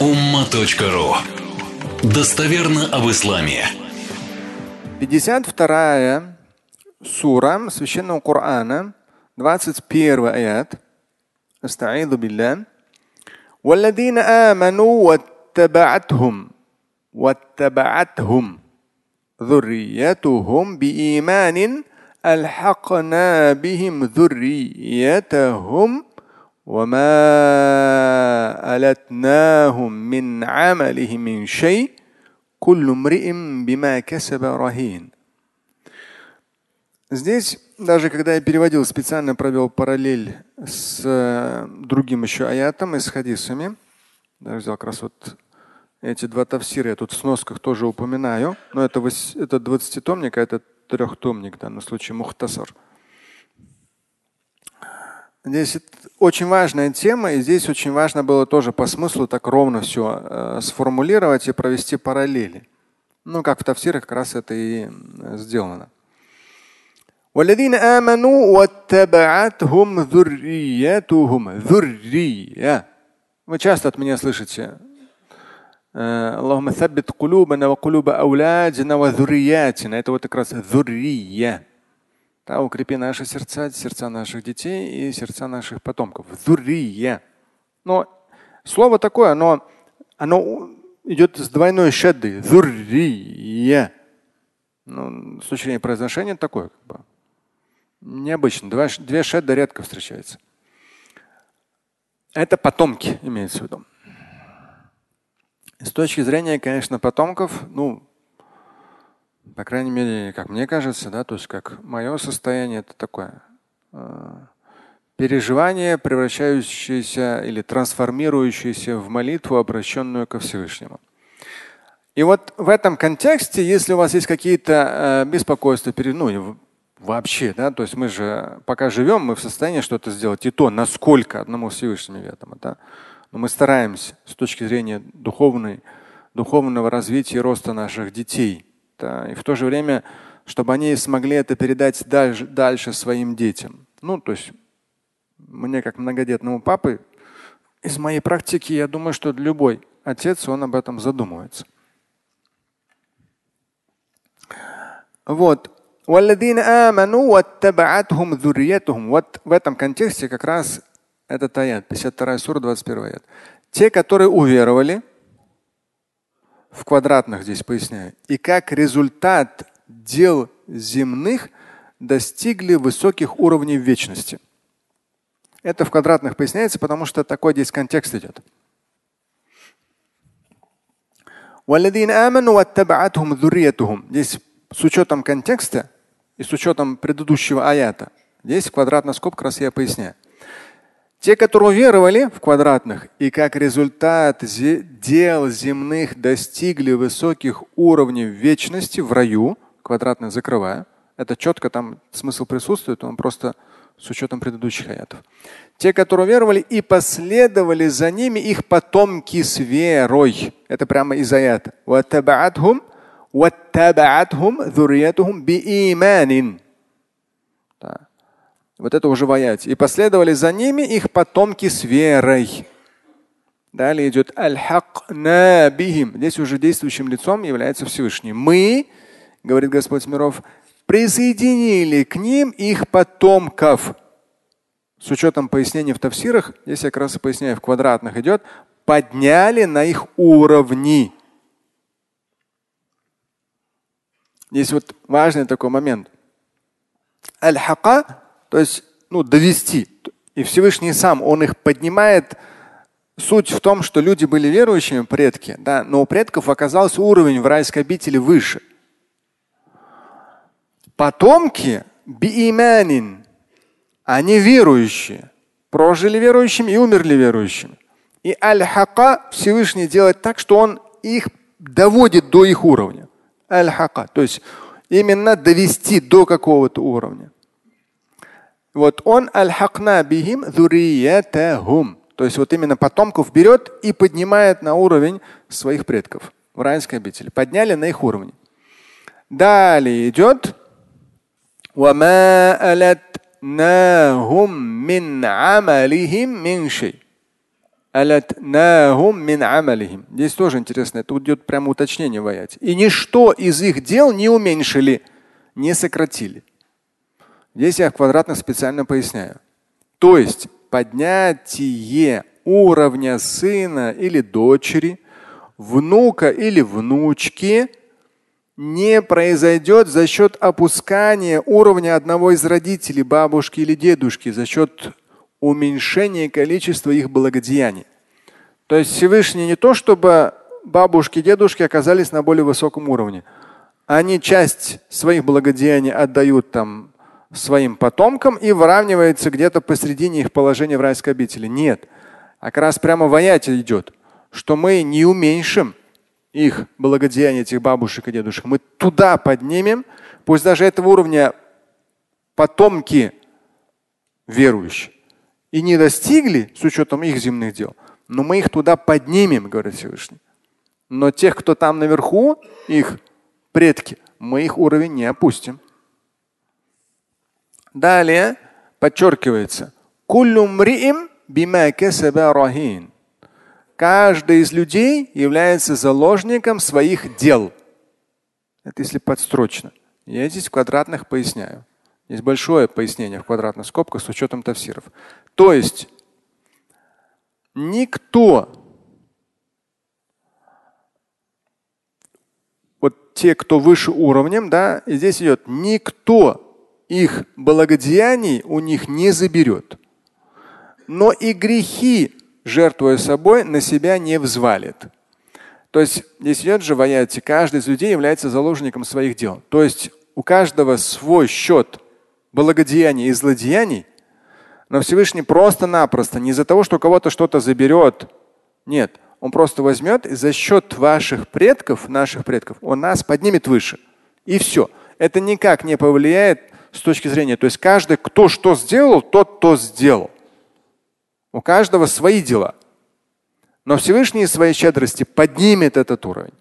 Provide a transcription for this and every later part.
umma.ru Достоверно об исламе. 52 сура Священного Корана, 21 аят. Астаиду билля. والذين آمنوا واتبعتهم واتبعتهم ذريتهم بإيمان ألحقنا بهم ذريتهم وما ألتناهم من عملهم من شيء كل امرئ بما كسب رهين Здесь, даже когда я переводил, специально провел параллель с э, другим еще аятом и с хадисами. Даже взял как раз вот эти два тавсира я тут в сносках тоже упоминаю. Но это, это 20-томник, а это трехтомник в данном случае мухтасар. Здесь очень важная тема, и здесь очень важно было тоже по смыслу так ровно все э, сформулировать и провести параллели. Ну, как в Тавсирах как раз это и сделано. والذين آمنوا واتبعتهم ذريتهم ذرية Вы часто от меня слышите اللهم ثبت قلوبنا وقلوب أولادنا وذرياتنا. Это вот как раз ذرية. да, укрепи наши сердца, сердца наших детей и сердца наших потомков. Зурия. Но слово такое, оно, оно идет с двойной шедды. Зурия. Ну, с точки произношения такое. Как бы. Необычно. Два, две шедды редко встречаются. Это потомки, имеется в виду. С точки зрения, конечно, потомков, ну, по крайней мере, как мне кажется, да, то есть как мое состояние это такое э, переживание, превращающееся или трансформирующееся в молитву, обращенную ко Всевышнему. И вот в этом контексте, если у вас есть какие-то э, беспокойства, ну, вообще, да, то есть мы же пока живем, мы в состоянии что-то сделать, и то, насколько одному Всевышнему ведомо, да, но мы стараемся с точки зрения духовной, духовного развития и роста наших детей – да, и в то же время, чтобы они смогли это передать дальше, дальше своим детям. Ну, то есть мне как многодетному папы, из моей практики, я думаю, что любой отец, он об этом задумывается. Вот. Вот в этом контексте как раз этот аят, 52 сура, 21 аят. Те, которые уверовали, в квадратных здесь поясняю, и как результат дел земных достигли высоких уровней вечности. Это в квадратных поясняется, потому что такой здесь контекст идет. Здесь с учетом контекста и с учетом предыдущего аята, здесь в квадратной скобке раз я поясняю. Те, которые веровали в квадратных и как результат дел земных достигли высоких уровней вечности в раю, квадратных закрывая, это четко там смысл присутствует, он просто с учетом предыдущих аятов. Те, которые веровали и последовали за ними их потомки с верой. Это прямо из аята. Да. Вот это уже в аяте. И последовали за ними их потомки с верой. Далее идет аль-хак бихим. Здесь уже действующим лицом является Всевышний. Мы, говорит Господь миров, присоединили к ним их потомков. С учетом пояснений в тавсирах, здесь я как раз и поясняю, в квадратных идет, подняли на их уровни. Здесь вот важный такой момент. Аль-хака то есть ну, довести. И Всевышний сам, он их поднимает. Суть в том, что люди были верующими, предки, да, но у предков оказался уровень в райской обители выше. Потомки бииманин, они верующие, прожили верующими и умерли верующими. И аль-хака Всевышний делает так, что он их доводит до их уровня. Аль-хака. То есть именно довести до какого-то уровня. Вот он аль-хакна бихим зуриятахум. То есть вот именно потомков берет и поднимает на уровень своих предков в райской обители. Подняли на их уровне. Далее идет Здесь тоже интересно, это идет прямо уточнение в аяте. И ничто из их дел не уменьшили, не сократили. Здесь я в квадратных специально поясняю. То есть поднятие уровня сына или дочери, внука или внучки не произойдет за счет опускания уровня одного из родителей, бабушки или дедушки, за счет уменьшения количества их благодеяний. То есть Всевышний не то, чтобы бабушки, дедушки оказались на более высоком уровне. Они часть своих благодеяний отдают там своим потомкам и выравнивается где-то посредине их положения в райской обители. Нет. А как раз прямо в аяте идет, что мы не уменьшим их благодеяния, этих бабушек и дедушек. Мы туда поднимем, пусть даже этого уровня потомки верующие и не достигли с учетом их земных дел, но мы их туда поднимем, говорит Всевышний. Но тех, кто там наверху, их предки, мы их уровень не опустим. Далее подчеркивается. Каждый из людей является заложником своих дел. Это если подстрочно. Я здесь в квадратных поясняю. Есть большое пояснение в квадратных скобках с учетом тавсиров. То есть никто, вот те, кто выше уровнем, да, и здесь идет, никто их благодеяний у них не заберет. Но и грехи, жертвуя собой, на себя не взвалит. То есть здесь идет же в аяте, каждый из людей является заложником своих дел. То есть у каждого свой счет благодеяний и злодеяний, но Всевышний просто-напросто, не из-за того, что у кого-то что-то заберет. Нет, он просто возьмет и за счет ваших предков, наших предков, он нас поднимет выше. И все. Это никак не повлияет с точки зрения, то есть каждый, кто что сделал, тот то сделал. У каждого свои дела. Но Всевышний из своей щедрости поднимет этот уровень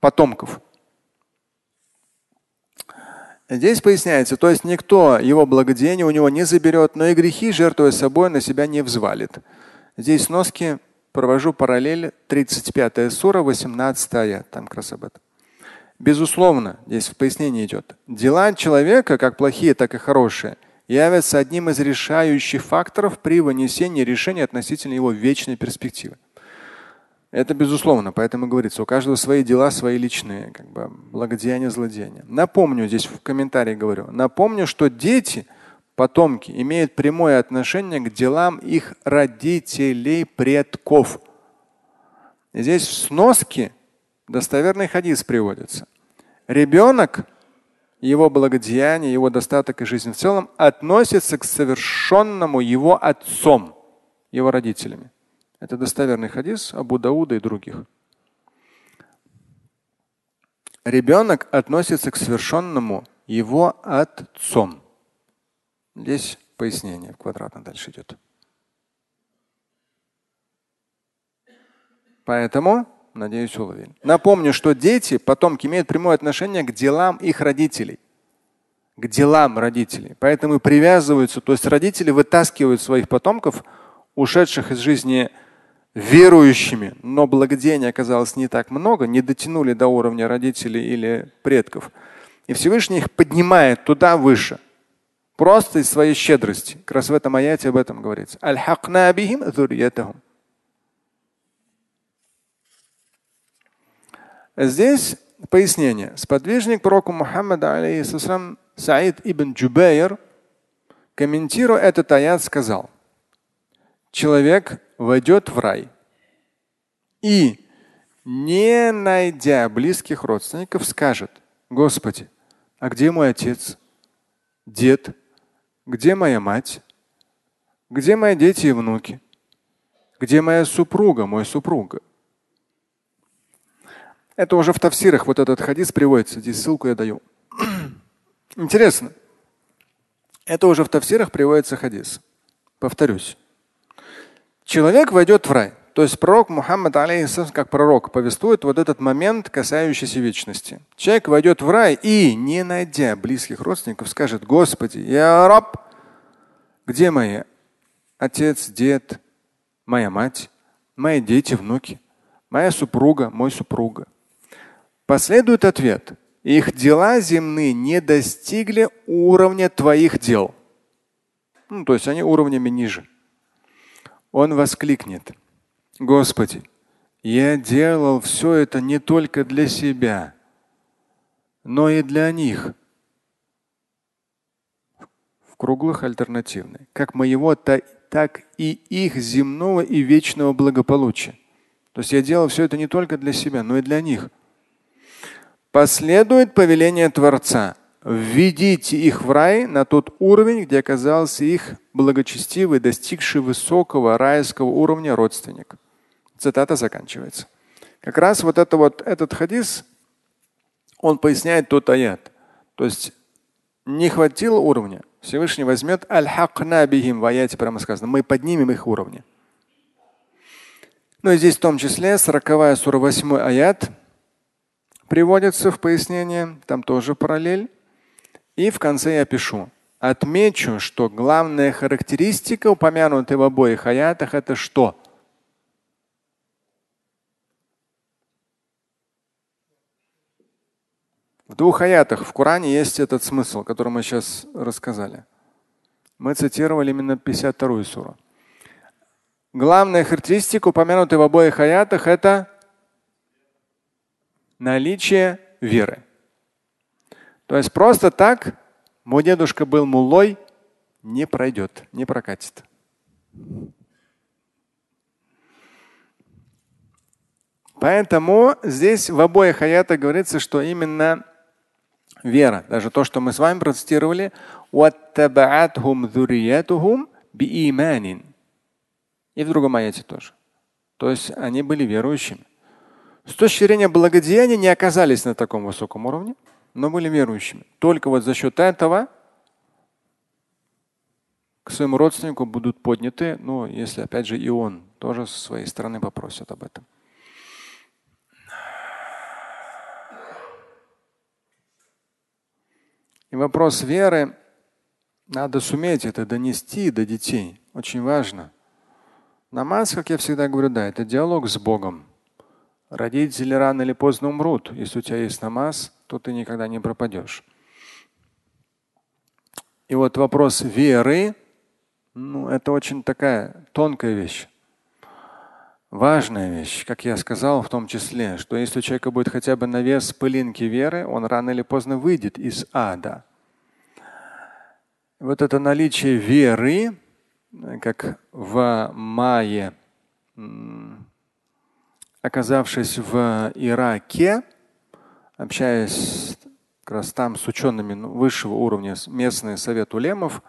потомков. Здесь поясняется, то есть никто его благодеяние у него не заберет, но и грехи, жертвуя собой, на себя не взвалит. Здесь носки провожу параллель 35 сура, 18 аят. Там как раз об этом. Безусловно, здесь в пояснении идет. Дела человека, как плохие, так и хорошие, явятся одним из решающих факторов при вынесении решения относительно его вечной перспективы. Это безусловно, поэтому говорится, у каждого свои дела, свои личные, как бы благодеяния, злодеяния. Напомню, здесь в комментарии говорю, напомню, что дети, потомки, имеют прямое отношение к делам их родителей, предков. здесь в сноске достоверный хадис приводится. Ребенок, его благодеяние, его достаток и жизнь в целом относится к совершенному его отцом, его родителями. Это достоверный хадис Абу Дауда и других. Ребенок относится к совершенному его отцом. Здесь пояснение квадратно дальше идет. Поэтому Надеюсь, уловили. Напомню, что дети, потомки, имеют прямое отношение к делам их родителей. К делам родителей. Поэтому привязываются, то есть родители вытаскивают своих потомков, ушедших из жизни верующими, но благодеяния оказалось не так много, не дотянули до уровня родителей или предков. И Всевышний их поднимает туда выше. Просто из своей щедрости. Как раз в этом аяте об этом говорится. Здесь пояснение. Сподвижник пророка Мухаммада, алейхиссалам, Саид ибн Джубайр, комментируя этот аят, сказал, человек войдет в рай и, не найдя близких родственников, скажет, Господи, а где мой отец, дед, где моя мать, где мои дети и внуки, где моя супруга, мой супруг? Это уже в тавсирах вот этот хадис приводится. Здесь ссылку я даю. Интересно. Это уже в тавсирах приводится хадис. Повторюсь. Человек войдет в рай. То есть пророк Мухаммад, алейхиссалам, как пророк, повествует вот этот момент, касающийся вечности. Человек войдет в рай и, не найдя близких родственников, скажет, Господи, я раб, где мои отец, дед, моя мать, мои дети, внуки, моя супруга, мой супруга. Последует ответ. Их дела земные не достигли уровня твоих дел. Ну, то есть они уровнями ниже. Он воскликнет. Господи, я делал все это не только для себя, но и для них. В круглых альтернативной. Как моего, так и их земного и вечного благополучия. То есть я делал все это не только для себя, но и для них. Последует повеление Творца. Введите их в рай на тот уровень, где оказался их благочестивый, достигший высокого райского уровня родственник. Цитата заканчивается. Как раз вот, это вот этот хадис, он поясняет тот аят. То есть не хватило уровня, Всевышний возьмет аль-хакна бихим в аяте прямо сказано, мы поднимем их уровни. Ну и здесь в том числе 40 сура 8 аят приводится в пояснение, там тоже параллель. И в конце я пишу. Отмечу, что главная характеристика, упомянутая в обоих аятах, это что? В двух аятах в Коране есть этот смысл, который мы сейчас рассказали. Мы цитировали именно 52 суру. Главная характеристика, упомянутая в обоих аятах, это наличие веры. То есть просто так мой дедушка был мулой, не пройдет, не прокатит. Поэтому здесь в обоих аятах говорится, что именно вера, даже то, что мы с вами процитировали, и в другом аяте тоже. То есть они были верующими. С точки зрения благодеяния не оказались на таком высоком уровне, но были верующими. Только вот за счет этого к своему родственнику будут подняты, ну, если опять же и он тоже со своей стороны попросит об этом. И вопрос веры, надо суметь это донести до детей. Очень важно. Намаз, как я всегда говорю, да, это диалог с Богом. Родители рано или поздно умрут. Если у тебя есть намаз, то ты никогда не пропадешь. И вот вопрос веры, ну, это очень такая тонкая вещь. Важная вещь, как я сказал, в том числе, что если у человека будет хотя бы навес пылинки веры, он рано или поздно выйдет из ада. Вот это наличие веры, как в мае, оказавшись в Ираке, общаясь как раз там с учеными ну, высшего уровня, местный совет улемов,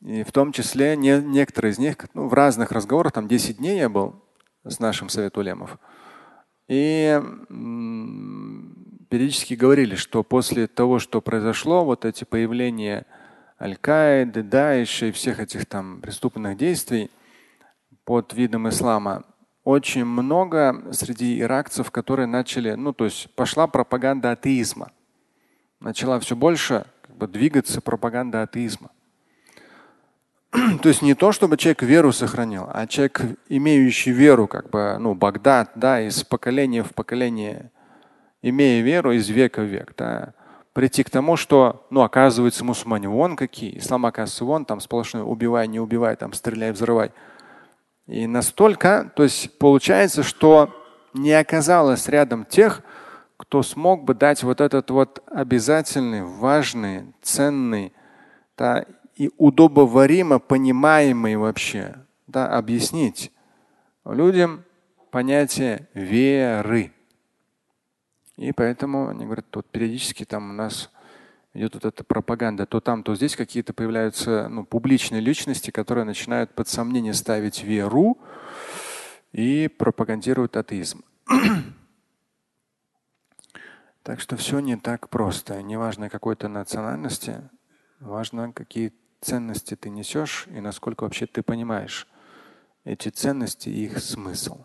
и в том числе не, некоторые из них ну, в разных разговорах, там 10 дней я был, с нашим Советом Улемов. И периодически говорили, что после того, что произошло, вот эти появления Аль-Каиды, Даиша и всех этих там преступных действий под видом ислама, очень много среди иракцев, которые начали, ну то есть пошла пропаганда атеизма. Начала все больше как бы, двигаться пропаганда атеизма. то есть не то, чтобы человек веру сохранил, а человек, имеющий веру, как бы, ну, Багдад, да, из поколения в поколение, имея веру из века в век, да, прийти к тому, что, ну, оказывается, мусульмане вон какие, ислам оказывается вон, там сплошной убивай, не убивай, там стреляй, взрывай. И настолько, то есть получается, что не оказалось рядом тех, кто смог бы дать вот этот вот обязательный, важный, ценный да, и удобоваримо понимаемый вообще, да, объяснить людям понятие веры. И поэтому они говорят, тут периодически там у нас идет вот эта пропаганда, то там, то здесь какие-то появляются ну, публичные личности, которые начинают под сомнение ставить веру и пропагандируют атеизм. Так что все не так просто. Неважно какой-то национальности, важно какие ценности ты несешь и насколько вообще ты понимаешь эти ценности и их смысл.